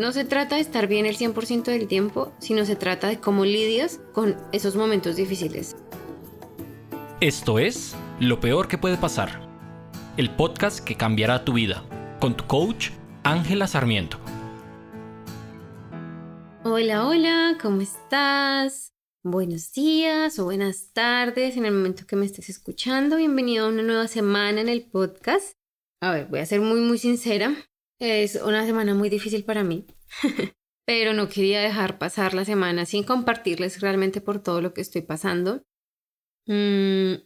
no se trata de estar bien el 100% del tiempo, sino se trata de cómo lidias con esos momentos difíciles. Esto es Lo Peor que puede pasar, el podcast que cambiará tu vida, con tu coach Ángela Sarmiento. Hola, hola, ¿cómo estás? Buenos días o buenas tardes en el momento que me estés escuchando. Bienvenido a una nueva semana en el podcast. A ver, voy a ser muy, muy sincera. Es una semana muy difícil para mí, pero no quería dejar pasar la semana sin compartirles realmente por todo lo que estoy pasando. Mm,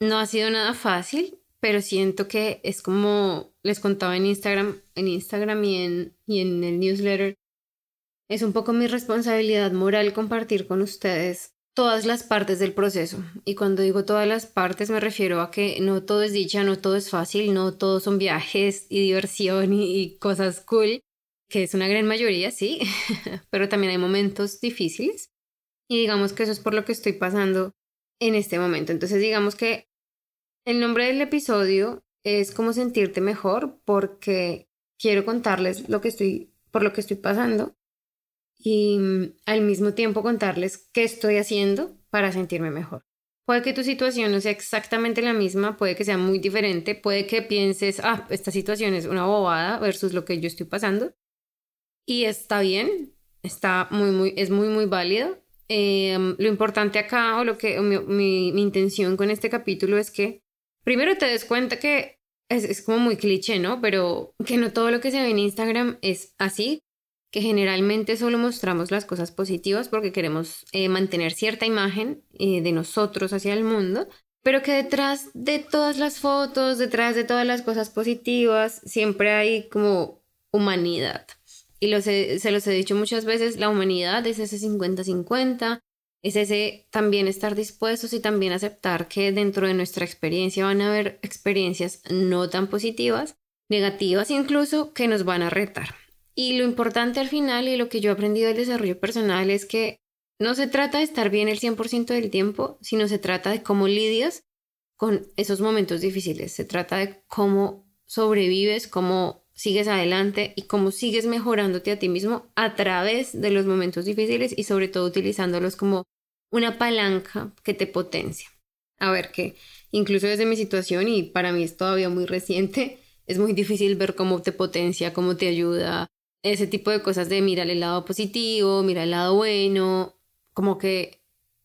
no ha sido nada fácil, pero siento que es como les contaba en Instagram, en Instagram y en, y en el newsletter, es un poco mi responsabilidad moral compartir con ustedes todas las partes del proceso. Y cuando digo todas las partes me refiero a que no todo es dicha, no todo es fácil, no todo son viajes y diversión y, cosas cool, que es una gran mayoría, sí, pero también hay momentos difíciles. Y digamos que eso es por lo que estoy pasando en este momento. Entonces digamos que el nombre del episodio es como sentirte mejor porque quiero contarles lo que estoy por lo que estoy pasando y mm, al mismo tiempo contarles qué estoy haciendo para sentirme mejor. Puede que tu situación no sea exactamente la misma, puede que sea muy diferente, puede que pienses, ah, esta situación es una bobada versus lo que yo estoy pasando. Y está bien, está muy, muy, es muy, muy válido. Em, lo importante acá, o lo que mi, mi, intención con este capítulo es que primero te des cuenta que es, es como muy cliché, ¿no? Pero que no todo lo que se ve en Instagram es así, que generalmente solo mostramos las cosas positivas porque queremos eh, mantener cierta imagen eh, de nosotros hacia el mundo, pero que detrás de todas las fotos, detrás de todas las cosas positivas, siempre hay como humanidad. Y se los he dicho muchas veces, la humanidad es ese 50-50, es ese también estar dispuestos y también aceptar que dentro de nuestra experiencia van a haber experiencias no tan positivas, negativas incluso, que nos van a retar. Y lo importante al final y lo que yo he aprendido del desarrollo personal es que no se trata de estar bien el 100% del tiempo, sino se trata de cómo lidias con esos momentos difíciles. Se trata de cómo sobrevives, cómo sigues adelante y cómo sigues mejorándote a ti mismo a través de los momentos difíciles y sobre todo utilizándolos como una palanca que te potencia. A ver, que incluso desde mi situación y para mí es todavía muy reciente, es muy difícil ver cómo te potencia, cómo te ayuda, ese tipo de cosas de mirar el lado positivo, mirar el lado bueno, como que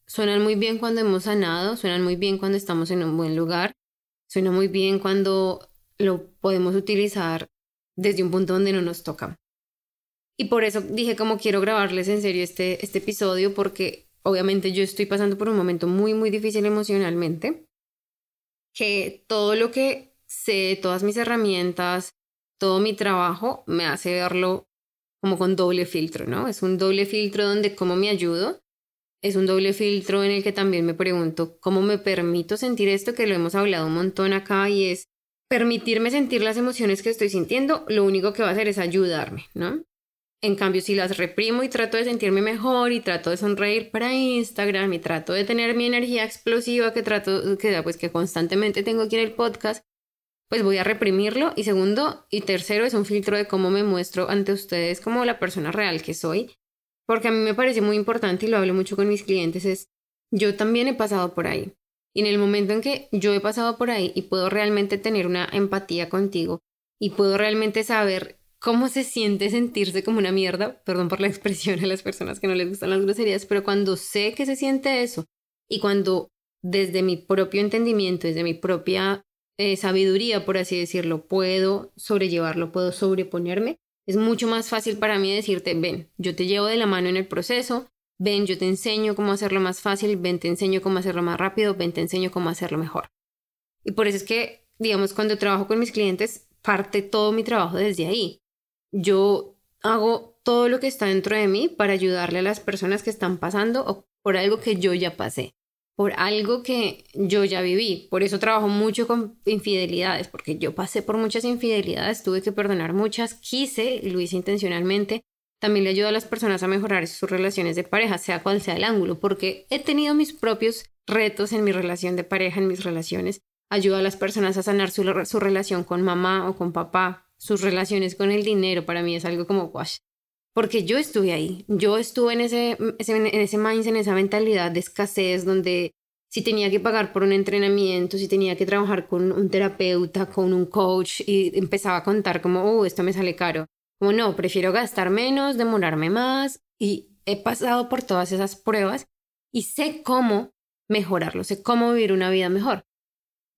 suenan muy bien cuando hemos sanado, suenan muy bien cuando estamos en un buen lugar, suena muy bien cuando lo podemos utilizar desde un punto donde no nos toca. Y por eso dije como quiero grabarles en serio este, este episodio porque obviamente yo estoy pasando por un momento muy, muy difícil emocionalmente, que todo lo que sé, todas mis herramientas, todo mi trabajo me hace verlo como con doble filtro, ¿no? Es un doble filtro donde cómo me ayudo, es un doble filtro en el que también me pregunto cómo me permito sentir esto, que lo hemos hablado un montón acá, y es permitirme sentir las emociones que estoy sintiendo, lo único que va a hacer es ayudarme, ¿no? En cambio, si las reprimo y trato de sentirme mejor y trato de sonreír para Instagram y trato de tener mi energía explosiva que trato, que, pues, que constantemente tengo aquí en el podcast, pues voy a reprimirlo. Y segundo y tercero es un filtro de cómo me muestro ante ustedes como la persona real que soy. Porque a mí me parece muy importante y lo hablo mucho con mis clientes es, yo también he pasado por ahí. Y en el momento en que yo he pasado por ahí y puedo realmente tener una empatía contigo y puedo realmente saber cómo se siente sentirse como una mierda, perdón por la expresión a las personas que no les gustan las groserías, pero cuando sé que se siente eso y cuando desde mi propio entendimiento, desde mi propia eh, sabiduría, por así decirlo, puedo sobrellevarlo, puedo sobreponerme, es mucho más fácil para mí decirte, ven, yo te llevo de la mano en el proceso, ven, yo te enseño cómo hacerlo más fácil, ven, te enseño cómo hacerlo más rápido, ven, te enseño cómo hacerlo mejor. Y por eso es que, digamos, cuando trabajo con mis clientes, parte todo mi trabajo desde ahí. Yo hago todo lo que está dentro de mí para ayudarle a las personas que están pasando o por algo que yo ya pasé por algo que yo ya viví. Por eso trabajo mucho con infidelidades, porque yo pasé por muchas infidelidades, tuve que perdonar muchas, quise y lo hice intencionalmente. También le ayudo a las personas a mejorar sus relaciones de pareja, sea cual sea el ángulo, porque he tenido mis propios retos en mi relación de pareja, en mis relaciones. Ayudo a las personas a sanar su, relación con mamá o con papá, sus relaciones con el dinero. Para mí es algo como, wash, porque yo estuve ahí, yo estuve en ese, en ese mindset, en esa mentalidad de escasez donde si tenía que pagar por un entrenamiento, si tenía que trabajar con un terapeuta, con un coach y empezaba a contar como, oh, esto me sale caro. Como no, prefiero gastar menos, demorarme más y he pasado por todas esas pruebas y sé cómo mejorarlo, sé cómo vivir una vida mejor.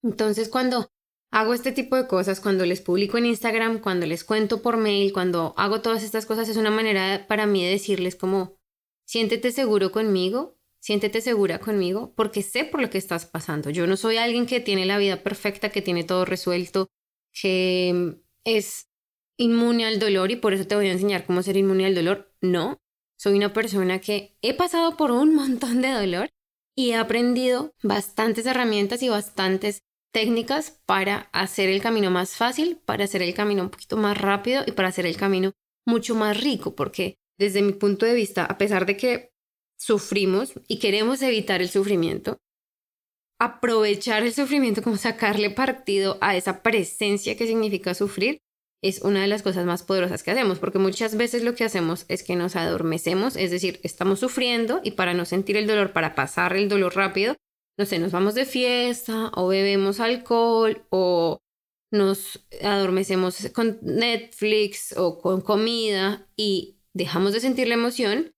Entonces cuando hago este tipo de cosas, cuando les publico en Instagram, cuando les cuento por mail, cuando hago todas estas cosas, es una manera para mí de decirles como, siéntete seguro conmigo, siéntete segura conmigo, porque sé por lo que estás pasando. Yo no soy alguien que tiene la vida perfecta, que tiene todo resuelto, que es inmune al dolor y por eso te voy a enseñar cómo ser inmune al dolor. No, soy una persona que he pasado por un montón de dolor y he aprendido bastantes herramientas y bastantes técnicas para hacer el camino más fácil, para hacer el camino un poquito más rápido y para hacer el camino mucho más rico, porque desde mi punto de vista, a pesar de que sufrimos y queremos evitar el sufrimiento, aprovechar el sufrimiento como sacarle partido a esa presencia que significa sufrir es una de las cosas más poderosas que hacemos, porque muchas veces lo que hacemos es que nos adormecemos, es decir, estamos sufriendo y para no sentir el dolor, para pasar el dolor rápido, no sé, nos vamos de fiesta o bebemos alcohol o nos adormecemos con Netflix o con comida y dejamos de sentir la emoción,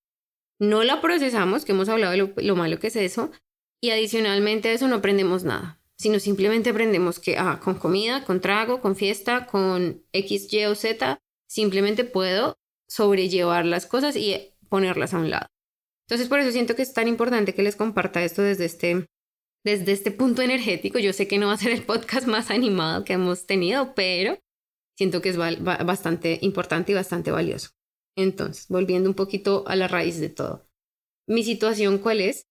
no la procesamos, que hemos hablado de lo, lo malo que es eso, y adicionalmente a eso no aprendemos nada sino simplemente aprendemos que ah, con comida, con trago, con fiesta, con X, Y o Z, simplemente puedo sobrellevar las cosas y ponerlas a un lado. Entonces por eso siento que es tan importante que les comparta esto desde este, desde este punto energético. Yo sé que no va a ser el podcast más animado que hemos tenido, pero siento que es bastante importante y bastante valioso. Entonces, volviendo un poquito a la raíz de todo. Mi situación, ¿cuál es?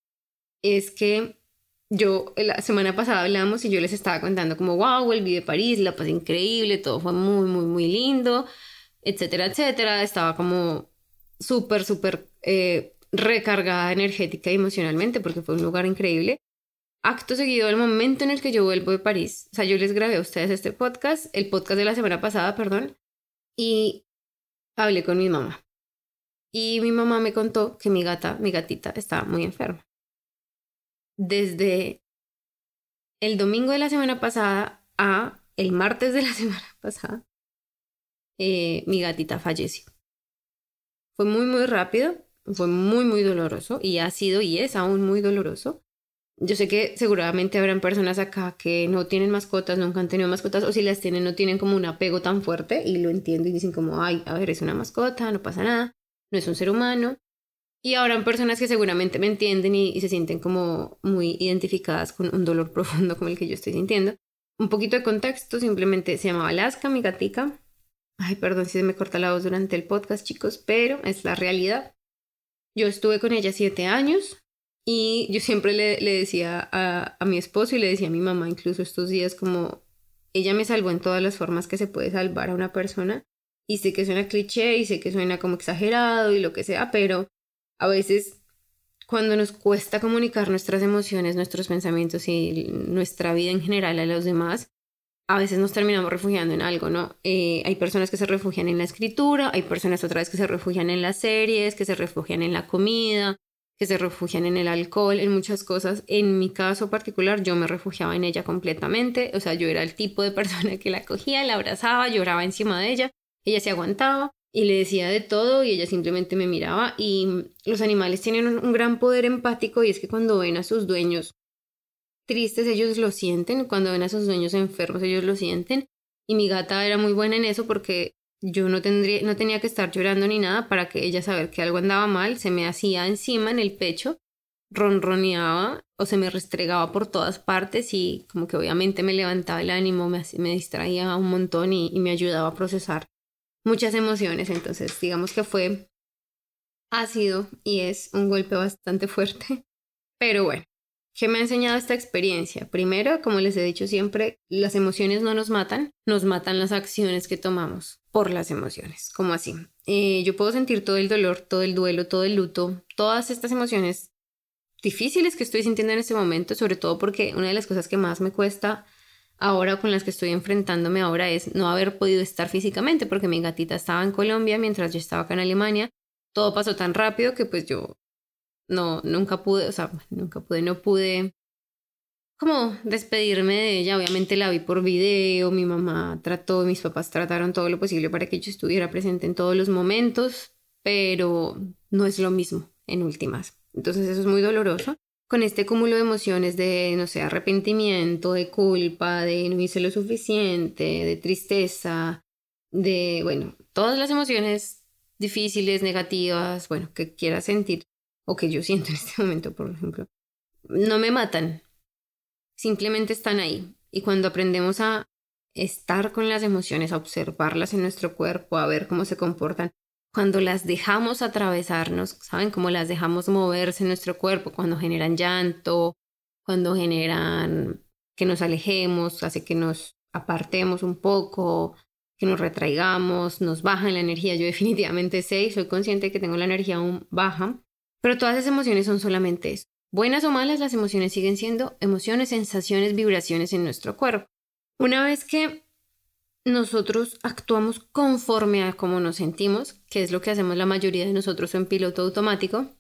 Es que yo la semana pasada hablamos y yo les estaba contando como, wow, volví de París, la pasé increíble, todo fue muy, muy, muy lindo, etcétera, etcétera. Estaba como súper, súper eh, recargada energética y emocionalmente porque fue un lugar increíble. Acto seguido, el momento en el que yo vuelvo de París, o sea, yo les grabé a ustedes este podcast, el podcast de la semana pasada, perdón, y hablé con mi mamá. Y mi mamá me contó que mi gata, mi gatita, estaba muy enferma desde el domingo de la semana pasada a el martes de la semana pasada, eh, mi gatita falleció. Fue muy, muy rápido, fue muy, muy doloroso y ha sido y es aún muy doloroso. Yo sé que seguramente habrán personas acá que no tienen mascotas, nunca han tenido mascotas, o si las tienen no tienen como un apego tan fuerte y lo entiendo y dicen como, ay, a ver, es una mascota, no pasa nada, no es un ser humano. Y habrán personas que seguramente me entienden y, se sienten como muy identificadas con un dolor profundo como el que yo estoy sintiendo. Un poquito de contexto, simplemente se llamaba Alaska, mi gatica. Ay, perdón si se me corta la voz durante el podcast, chicos, pero es la realidad. Yo estuve con ella siete años y yo siempre le, le decía a, a mi esposo y le decía a mi mamá incluso estos días como ella me salvó en todas las formas que se puede salvar a una persona. Y sé que suena cliché y sé que suena como exagerado y lo que sea, pero a veces cuando nos cuesta comunicar nuestras emociones, nuestros pensamientos y nuestra vida en general a los demás, a veces nos terminamos refugiando en algo, ¿no? Eh, hay personas que se refugian en la escritura, hay personas otra vez que se refugian en las series, que se refugian en la comida, se refugian en el alcohol, en muchas cosas. En mi caso particular, yo me refugiaba en ella completamente, o sea, yo era el tipo de persona que la cogía, la abrazaba, lloraba encima de ella, ella se aguantaba, y le decía de todo y ella simplemente me miraba. Y los animales tienen un, gran poder empático y es que cuando ven a sus dueños tristes ellos lo sienten, cuando ven a sus dueños enfermos ellos lo sienten. Y mi gata era muy buena en eso porque yo no, tendría, no tenía que estar llorando ni nada para que ella saber que algo andaba mal, se me hacía encima en el pecho, ronroneaba o se me restregaba por todas partes y como que obviamente me levantaba el ánimo, me, me distraía un montón y me ayudaba a procesar muchas emociones, entonces digamos que fue ácido y es un golpe bastante fuerte, pero bueno. ¿Qué me ha enseñado esta experiencia? Primero, como les he dicho siempre, las emociones no nos matan, nos matan las acciones que tomamos por las emociones. ¿Cómo así? Eh, yo puedo sentir todo el dolor, todo el duelo, todo el luto, todas estas emociones difíciles que estoy sintiendo en este momento, sobre todo porque una de las cosas que más me cuesta ahora con las que estoy enfrentándome ahora es no haber podido estar físicamente porque mi gatita estaba en Colombia mientras yo estaba acá en Alemania todo pasó tan rápido que pues yo no, nunca pude, o sea, nunca pude, no pude como despedirme de ella. Obviamente la vi por video, mi mamá trató, mis papás trataron todo lo posible para que yo estuviera presente en todos los momentos, pero no es lo mismo en últimas. Entonces eso es muy doloroso. Con este cúmulo de emociones de, no sé, arrepentimiento, de culpa, de no hice lo suficiente, de tristeza, de, bueno, todas las emociones difíciles, negativas, bueno, que quiera sentir o que yo siento en este momento, por ejemplo, no me matan, simplemente están ahí. Y cuando aprendemos a estar con las emociones, a observarlas en nuestro cuerpo, a ver cómo se comportan, cuando las dejamos atravesarnos, ¿saben? Cómo las dejamos moverse en nuestro cuerpo, cuando generan llanto, cuando generan que nos alejemos, hace que nos apartemos un poco, que nos retraigamos, nos bajan la energía. Yo definitivamente sé y soy consciente que tengo la energía aún baja, pero todas esas emociones son solamente eso. Buenas o malas, las emociones siguen siendo emociones, sensaciones, vibraciones en nuestro cuerpo. Una vez que nosotros actuamos conforme a cómo nos sentimos, que es lo que hacemos la mayoría de nosotros en piloto automático,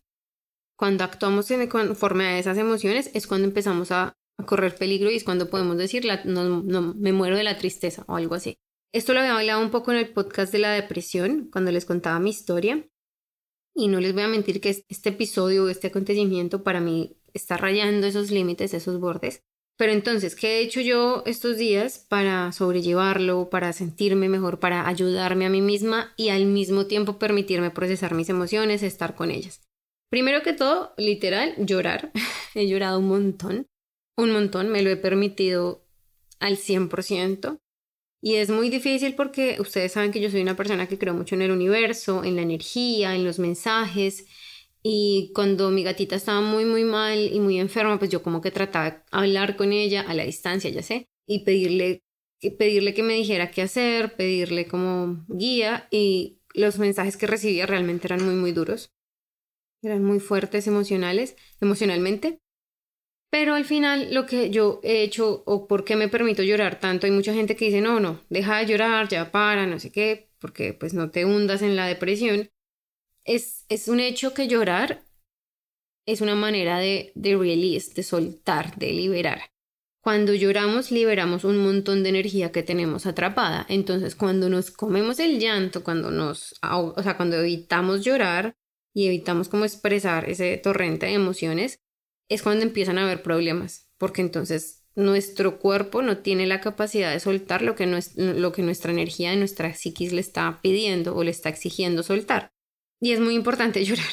cuando actuamos conforme a esas emociones es cuando empezamos a, correr peligro y es cuando podemos decir, no, me muero de la tristeza o algo así. Esto lo había hablado un poco en el podcast de la depresión, cuando les contaba mi historia. Y no les voy a mentir que este episodio este acontecimiento para mí está rayando esos límites, esos bordes. Pero entonces, ¿qué he hecho yo estos días para sobrellevarlo, para sentirme mejor, para ayudarme a mí misma y al mismo tiempo permitirme procesar mis emociones, estar con ellas? Primero que todo, literal, llorar. he llorado un montón, un montón, me lo he permitido al 100%. Y es muy difícil porque ustedes saben que yo soy una persona que creo mucho en el universo, en la energía, en los mensajes. Y cuando mi gatita estaba muy, muy mal y muy enferma, pues yo como que trataba de hablar con ella a la distancia, ya sé, y pedirle, pedirle que me dijera qué hacer, pedirle como guía. Y los mensajes que recibía realmente eran muy, muy duros. Eran muy fuertes emocionales, emocionalmente. Pero al final lo que yo he hecho o por qué me permito llorar tanto, hay mucha gente que dice, no, no, deja de llorar, ya para, no sé qué, porque pues no te hundas en la depresión. Es, es un hecho que llorar es una manera de, de release, de soltar, de liberar. Cuando lloramos, liberamos un montón de energía que tenemos atrapada. Entonces, cuando nos comemos el llanto, cuando nos, o sea, cuando evitamos llorar y evitamos como expresar ese torrente de emociones, es cuando empiezan a haber problemas, porque entonces nuestro cuerpo no tiene la capacidad de soltar lo que, lo que nuestra energía, nuestra psiquis le está pidiendo o le está exigiendo soltar. Y es muy importante llorar.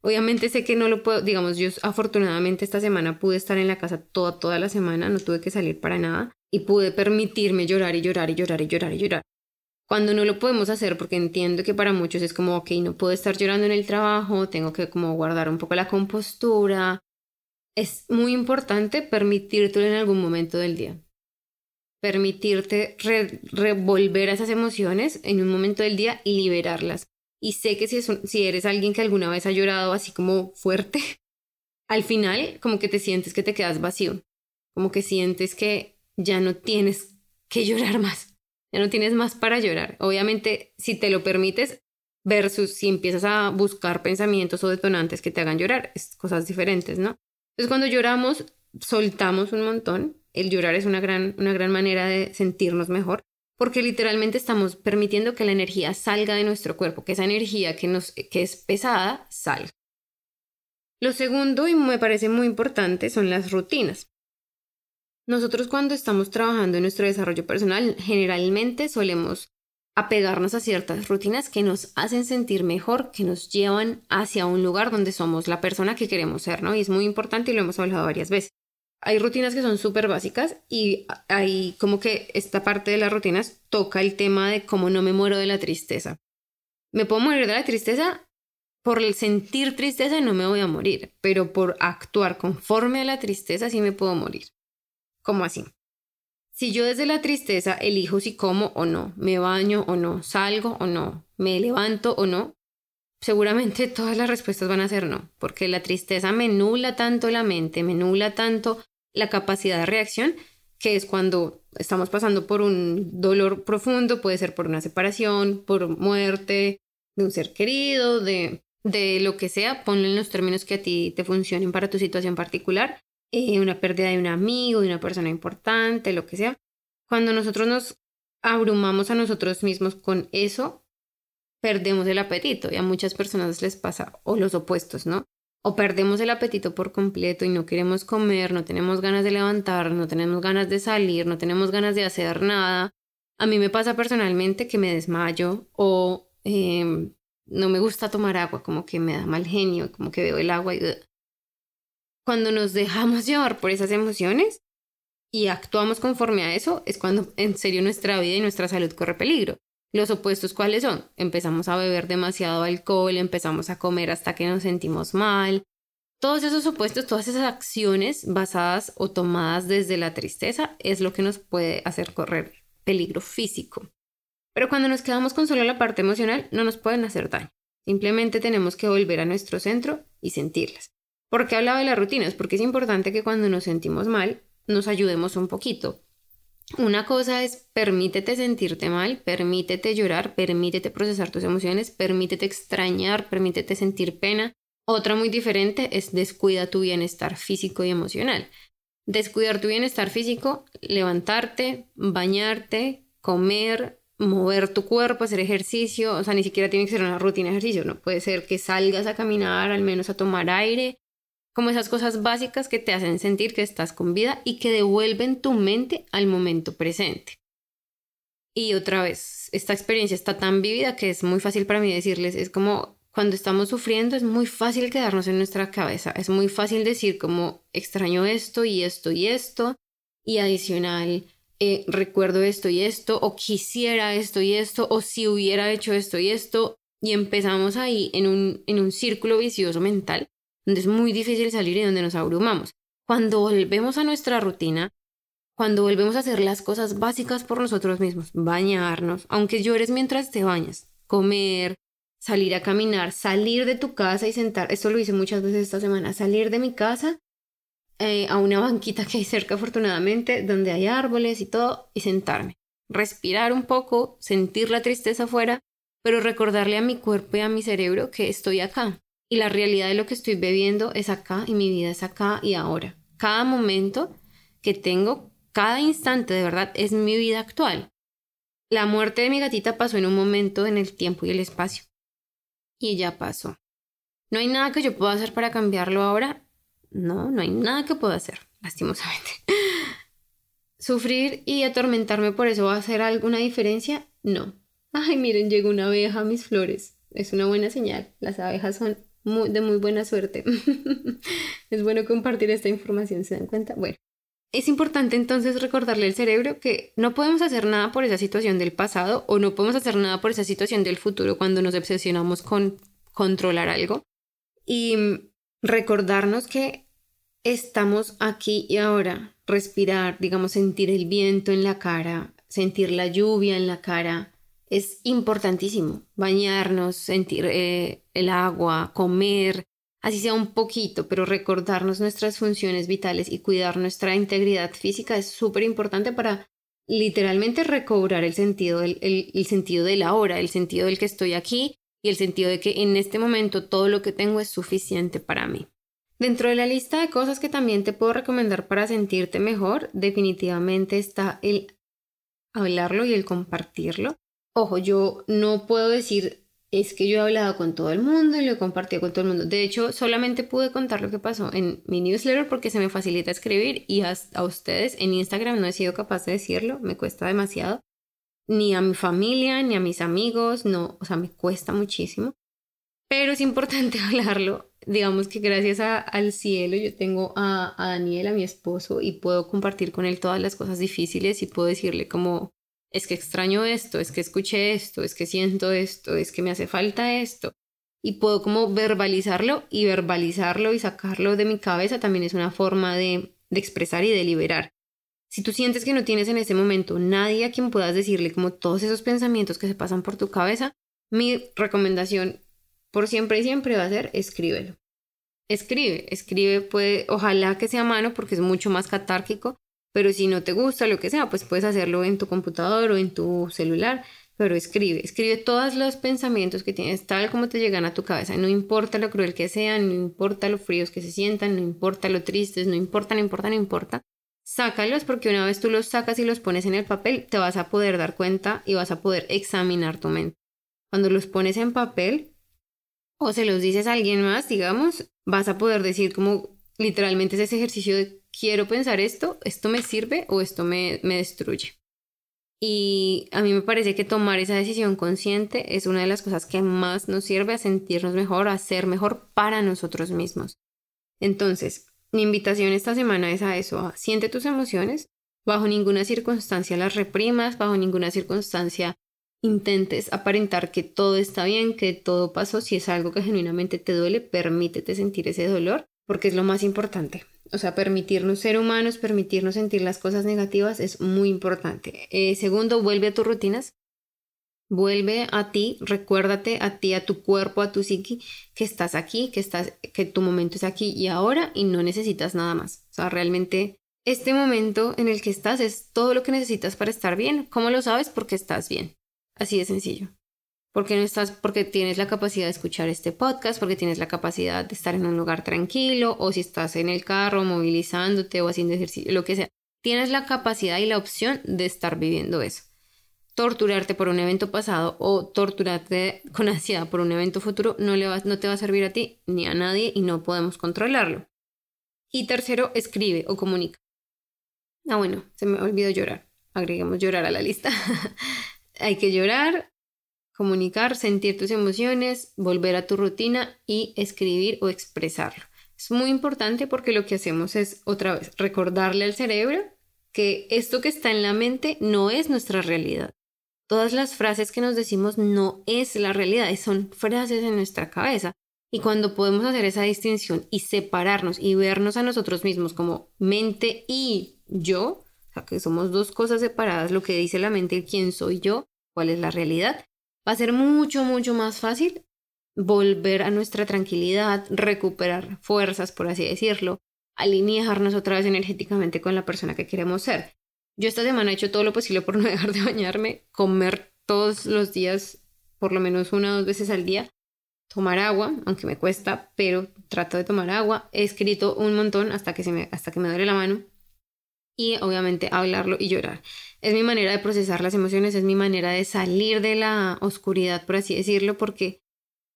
Obviamente sé que no lo puedo, digamos, yo afortunadamente esta semana pude estar en la casa toda, toda la semana, no tuve que salir para nada y pude permitirme llorar y llorar y llorar y llorar y llorar. Cuando no lo podemos hacer, porque entiendo que para muchos es como, ok, no puedo estar llorando en el trabajo, tengo que como guardar un poco la compostura, es muy importante permitirte en algún momento del día. Permitirte revolver a esas emociones en un momento del día y liberarlas. Y sé que si, si eres alguien que alguna vez ha llorado así como fuerte, al final como que te sientes que te quedas vacío, como que sientes que ya no tienes que llorar más, ya no tienes más para llorar. Obviamente, si te lo permites, versus si empiezas a buscar pensamientos o detonantes que te hagan llorar, es cosas diferentes, ¿no? Entonces cuando lloramos, soltamos un montón. El llorar es una gran, una gran manera de sentirnos mejor porque literalmente estamos permitiendo que la energía salga de nuestro cuerpo, que esa energía que, nos, que es pesada salga. Lo segundo, y me parece muy importante, son las rutinas. Nosotros cuando estamos trabajando en nuestro desarrollo personal, generalmente solemos apegarnos a ciertas rutinas que nos hacen sentir mejor, que nos llevan hacia un lugar donde somos la persona que queremos ser, ¿no? Y es muy importante y lo hemos hablado varias veces. Hay rutinas que son súper básicas y hay como que esta parte de las rutinas toca el tema de cómo no me muero de la tristeza. Me puedo morir de la tristeza por el sentir tristeza no me voy a morir, pero por actuar conforme a la tristeza sí me puedo morir. ¿Cómo así? Si yo desde la tristeza elijo si como o no, me baño o no, salgo o no, me levanto o no, seguramente todas las respuestas van a ser no, porque la tristeza me nula tanto la mente, me nula tanto la capacidad de reacción, que es cuando estamos pasando por un dolor profundo, puede ser por una separación, por muerte de un ser querido, de de lo que sea, ponlo en los términos que a ti te funcionen para tu situación particular, eh, una pérdida de un amigo, de una persona importante, lo que sea. Cuando nosotros nos abrumamos a nosotros mismos con eso, perdemos el apetito y a muchas personas les pasa o los opuestos, ¿no? O perdemos el apetito por completo y no queremos comer, no tenemos ganas de levantar, no tenemos ganas de salir, no tenemos ganas de hacer nada. A mí me pasa personalmente que me desmayo o em, no me gusta tomar agua, como que me da mal genio, como que veo el agua y... Cuando nos dejamos llevar por esas emociones y actuamos conforme a eso, es cuando en serio nuestra vida y nuestra salud corre peligro. Los opuestos, ¿cuáles son? Empezamos a beber demasiado alcohol, empezamos a comer hasta que nos sentimos mal. Todos esos opuestos, todas esas acciones basadas o tomadas desde la tristeza es lo que nos puede hacer correr peligro físico. Pero cuando nos quedamos con solo la parte emocional, no nos pueden hacer daño. Simplemente tenemos que volver a nuestro centro y sentirlas. ¿Por qué hablaba de las rutinas? Porque es importante que cuando nos sentimos mal, nos ayudemos un poquito. Una cosa es permítete sentirte mal, permítete llorar, permítete procesar tus emociones, permítete extrañar, permítete sentir pena. Otra muy diferente es descuida tu bienestar físico y emocional. Descuidar tu bienestar físico, levantarte, bañarte, comer, mover tu cuerpo, hacer ejercicio, o sea, ni siquiera tiene que ser una rutina de ejercicio, no puede ser que salgas a caminar, al menos a tomar aire, como esas cosas básicas que te hacen sentir que estás con vida y que devuelven tu mente al momento presente. Y otra vez, esta experiencia está tan vívida que es muy fácil para mí decirles, es como cuando estamos sufriendo es muy fácil quedarnos en nuestra cabeza, es muy fácil decir como extraño esto y esto y esto y adicional eh, recuerdo esto y esto o quisiera esto y esto o si hubiera hecho esto y esto y empezamos ahí en un, en un círculo vicioso mental donde es muy difícil salir y donde nos abrumamos. Cuando volvemos a nuestra rutina, cuando volvemos a hacer las cosas básicas por nosotros mismos, bañarnos, aunque llores mientras te bañas, comer, salir a caminar, salir de tu casa y sentar, esto lo hice muchas veces esta semana, salir de mi casa eh, a una banquita que hay cerca afortunadamente, donde hay árboles y todo, y sentarme, respirar un poco, sentir la tristeza afuera, pero recordarle a mi cuerpo y a mi cerebro que estoy acá, y la realidad de lo que estoy bebiendo es acá y mi vida es acá y ahora. Cada momento que tengo, cada instante de verdad es mi vida actual. La muerte de mi gatita pasó en un momento en el tiempo y el espacio. Y ya pasó. ¿No hay nada que yo pueda hacer para cambiarlo ahora? No, no hay nada que pueda hacer, lastimosamente. ¿Sufrir y atormentarme por eso va a hacer alguna diferencia? No. Ay, miren, llegó una abeja a mis flores. Es una buena señal. Las abejas son de muy buena suerte. es bueno compartir esta información, ¿se dan cuenta? Bueno, es importante entonces recordarle al cerebro que no podemos hacer nada por esa situación del pasado o no podemos hacer nada por esa situación del futuro cuando nos obsesionamos con controlar algo. Y recordarnos que estamos aquí y ahora, respirar, digamos, sentir el viento en la cara, sentir la lluvia en la cara, es importantísimo. Bañarnos, sentir eh, el agua, comer, así sea un poquito, pero recordarnos nuestras funciones vitales y cuidar nuestra integridad física es súper importante para literalmente recobrar el sentido, del, el, sentido de la hora, el sentido del que estoy aquí y el sentido de que en este momento todo lo que tengo es suficiente para mí. Dentro de la lista de cosas que también te puedo recomendar para sentirte mejor, definitivamente está el hablarlo y el compartirlo. Ojo, yo no puedo decir es que yo he hablado con todo el mundo y lo he compartido con todo el mundo. De hecho, solamente pude contar lo que pasó en mi newsletter porque se me facilita escribir y a, ustedes en Instagram no he sido capaz de decirlo, me cuesta demasiado. Ni a mi familia, ni a mis amigos, no, o sea, me cuesta muchísimo. Pero es importante hablarlo. Digamos que gracias al cielo yo tengo a, a Daniel, a mi esposo, y puedo compartir con él todas las cosas difíciles y puedo decirle como es que extraño esto, es que escuché esto, es que siento esto, es que me hace falta esto. Y puedo como verbalizarlo y verbalizarlo y sacarlo de mi cabeza también es una forma de, de expresar y de liberar. Si tú sientes que no tienes en ese momento nadie a quien puedas decirle como todos esos pensamientos que se pasan por tu cabeza, mi recomendación por siempre y siempre va a ser escríbelo. Escribe, escribe, puede, ojalá que sea a mano porque es mucho más catárquico, pero si no te gusta lo que sea, pues puedes hacerlo en tu computador o en tu celular, pero escribe, escribe todos los pensamientos que tienes, tal como te llegan a tu cabeza, no importa lo cruel que sean, no importa lo fríos que se sientan, no importa lo tristes, no importa, no importa, no importa, sácalos porque una vez tú los sacas y los pones en el papel, te vas a poder dar cuenta y vas a poder examinar tu mente. Cuando los pones en papel o se los dices a alguien más, digamos, vas a poder decir como literalmente es ese ejercicio de quiero pensar esto, esto me sirve o esto me, me destruye. Y a mí me parece que tomar esa decisión consciente es una de las cosas que más nos sirve a sentirnos mejor, a ser mejor para nosotros mismos. Entonces, mi invitación esta semana es a eso, siente tus emociones, bajo ninguna circunstancia las reprimas, bajo ninguna circunstancia intentes aparentar que todo está bien, que todo pasó, si es algo que genuinamente te duele, permítete sentir ese dolor, porque es lo más importante. O sea, permitirnos ser humanos, permitirnos sentir las cosas negativas es muy importante. Eh, segundo, vuelve a tus rutinas. Vuelve a ti, recuérdate a ti, a tu cuerpo, a tu psiqui, que estás aquí, que, estás, que tu momento es aquí y ahora y no necesitas nada más. O sea, realmente este momento en el que estás es todo lo que necesitas para estar bien. ¿Cómo lo sabes? Porque estás bien. Así de sencillo porque no estás, porque tienes la capacidad de escuchar este podcast, porque tienes la capacidad de estar en un lugar tranquilo, o si estás en el carro movilizándote o haciendo ejercicio, lo que sea. Tienes la capacidad y la opción de estar viviendo eso. Torturarte por un evento pasado o torturarte con ansiedad por un evento futuro no, le va, no te va a servir a ti ni a nadie y no podemos controlarlo. Y tercero, escribe o comunica. Ah, bueno, se me olvidó llorar. Agreguemos llorar a la lista. Hay que llorar, comunicar, sentir tus emociones, volver a tu rutina y escribir o expresarlo. Es muy importante porque lo que hacemos es otra vez recordarle al cerebro que esto que está en la mente no es nuestra realidad. Todas las frases que nos decimos no es la realidad, son frases en nuestra cabeza. Y cuando podemos hacer esa distinción y separarnos y vernos a nosotros mismos como mente y yo, o sea, que somos dos cosas separadas, lo que dice la mente, quién soy yo, cuál es la realidad, va a ser mucho, mucho más fácil volver a nuestra tranquilidad, recuperar fuerzas, por así decirlo, alinearnos otra vez energéticamente con la persona que queremos ser. Yo esta semana he hecho todo lo posible por no dejar de bañarme, comer todos los días, por lo menos una o dos veces al día, tomar agua, aunque me cuesta, pero trato de tomar agua. He escrito un montón hasta que, se me, hasta que me duele la mano y obviamente hablarlo y llorar. Es mi manera de procesar las emociones, es mi manera de salir de la oscuridad, por así decirlo, porque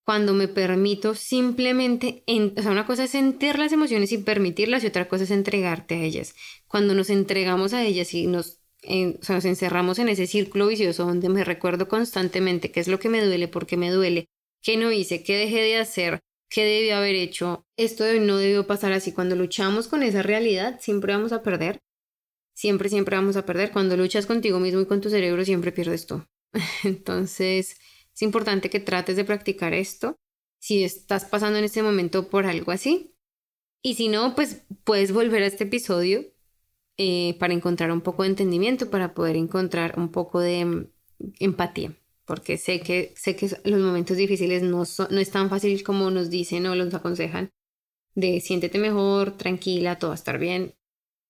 cuando me permito simplemente, o sea, una cosa es sentir las emociones y permitirlas y otra cosa es entregarte a ellas. Cuando nos entregamos a ellas y nos, nos encerramos en ese círculo vicioso donde me recuerdo constantemente qué es lo que me duele, por qué me duele, qué no hice, qué dejé de hacer, qué debí haber hecho, esto no debió pasar así. Cuando luchamos con esa realidad, siempre vamos a perder siempre, siempre vamos a perder. Cuando luchas contigo mismo y con tu cerebro, siempre pierdes tú. Entonces, es importante que trates de practicar esto si estás pasando en este momento por algo así. Y si no, pues puedes volver a este episodio eh, para encontrar un poco de entendimiento, para poder encontrar un poco de mm, empatía. Porque sé que, sé que los momentos difíciles no, no es tan fácil como nos dicen o nos aconsejan de siéntete mejor, tranquila, todo va a estar bien.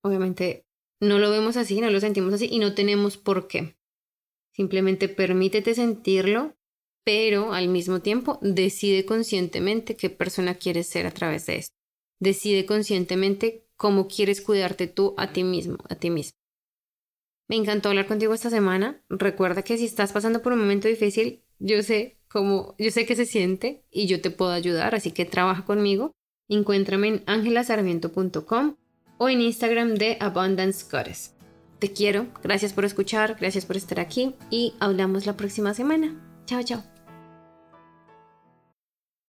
Obviamente no lo vemos así, no lo sentimos así y no tenemos por qué. Simplemente permítete sentirlo, pero al mismo tiempo decide conscientemente qué persona quieres ser a través de esto. Decide conscientemente cómo quieres cuidarte tú a ti mismo, a ti mismo. Me encantó hablar contigo esta semana. Recuerda que si estás pasando por un momento difícil, yo sé cómo, yo sé que se siente y yo te puedo ayudar, así que trabaja conmigo. Encuéntrame en angelasarmiento.com o en Instagram de Abundance Goddess. Te quiero, gracias por escuchar, gracias por estar aquí y hablamos la próxima semana. Chao, chao.